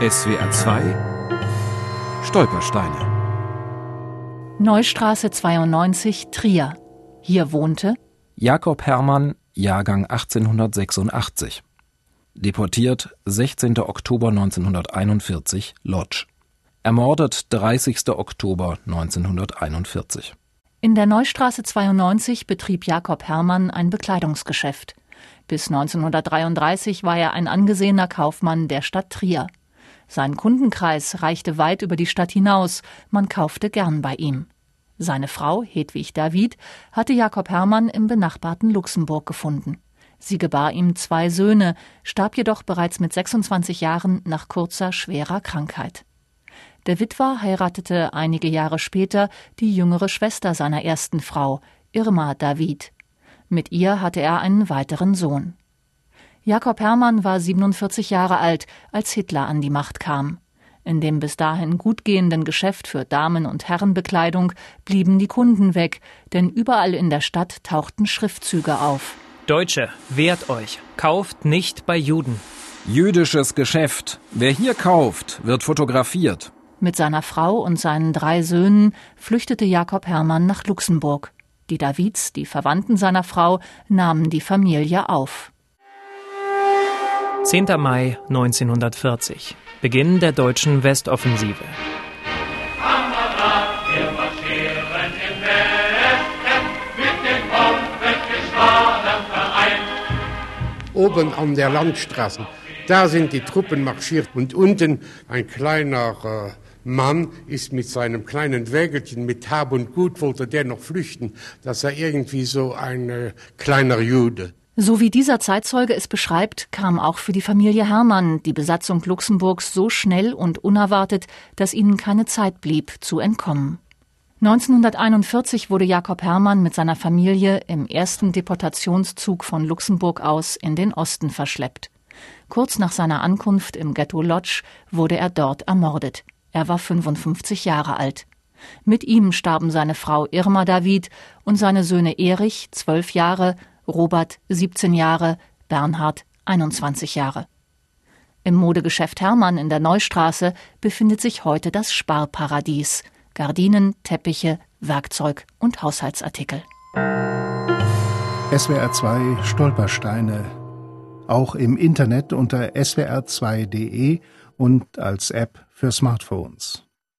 SWR 2 Stolpersteine Neustraße 92 Trier. Hier wohnte Jakob Hermann, Jahrgang 1886. Deportiert 16. Oktober 1941, Lodz. Ermordet 30. Oktober 1941. In der Neustraße 92 betrieb Jakob Hermann ein Bekleidungsgeschäft. Bis 1933 war er ein angesehener Kaufmann der Stadt Trier. Sein Kundenkreis reichte weit über die Stadt hinaus, man kaufte gern bei ihm. Seine Frau, Hedwig David, hatte Jakob Hermann im benachbarten Luxemburg gefunden. Sie gebar ihm zwei Söhne, starb jedoch bereits mit 26 Jahren nach kurzer, schwerer Krankheit. Der Witwer heiratete einige Jahre später die jüngere Schwester seiner ersten Frau, Irma David. Mit ihr hatte er einen weiteren Sohn. Jakob Hermann war 47 Jahre alt, als Hitler an die Macht kam. In dem bis dahin gut gehenden Geschäft für Damen- und Herrenbekleidung blieben die Kunden weg, denn überall in der Stadt tauchten Schriftzüge auf. Deutsche, wehrt euch, kauft nicht bei Juden. Jüdisches Geschäft. Wer hier kauft, wird fotografiert. Mit seiner Frau und seinen drei Söhnen flüchtete Jakob Hermann nach Luxemburg. Die Davids, die Verwandten seiner Frau, nahmen die Familie auf. 10. Mai 1940. Beginn der deutschen Westoffensive. Oben an der Landstraße, da sind die Truppen marschiert und unten ein kleiner äh, Mann ist mit seinem kleinen Wägelchen mit Hab und Gut wollte der noch flüchten, dass er irgendwie so ein äh, kleiner Jude. So wie dieser Zeitzeuge es beschreibt, kam auch für die Familie Hermann die Besatzung Luxemburgs so schnell und unerwartet, dass ihnen keine Zeit blieb, zu entkommen. 1941 wurde Jakob Hermann mit seiner Familie im ersten Deportationszug von Luxemburg aus in den Osten verschleppt. Kurz nach seiner Ankunft im Ghetto Lodz wurde er dort ermordet. Er war 55 Jahre alt. Mit ihm starben seine Frau Irma David und seine Söhne Erich, 12 Jahre, Robert, 17 Jahre, Bernhard, 21 Jahre. Im Modegeschäft Hermann in der Neustraße befindet sich heute das Sparparadies. Gardinen, Teppiche, Werkzeug und Haushaltsartikel. SWR 2 Stolpersteine. Auch im Internet unter swr2.de und als App für Smartphones.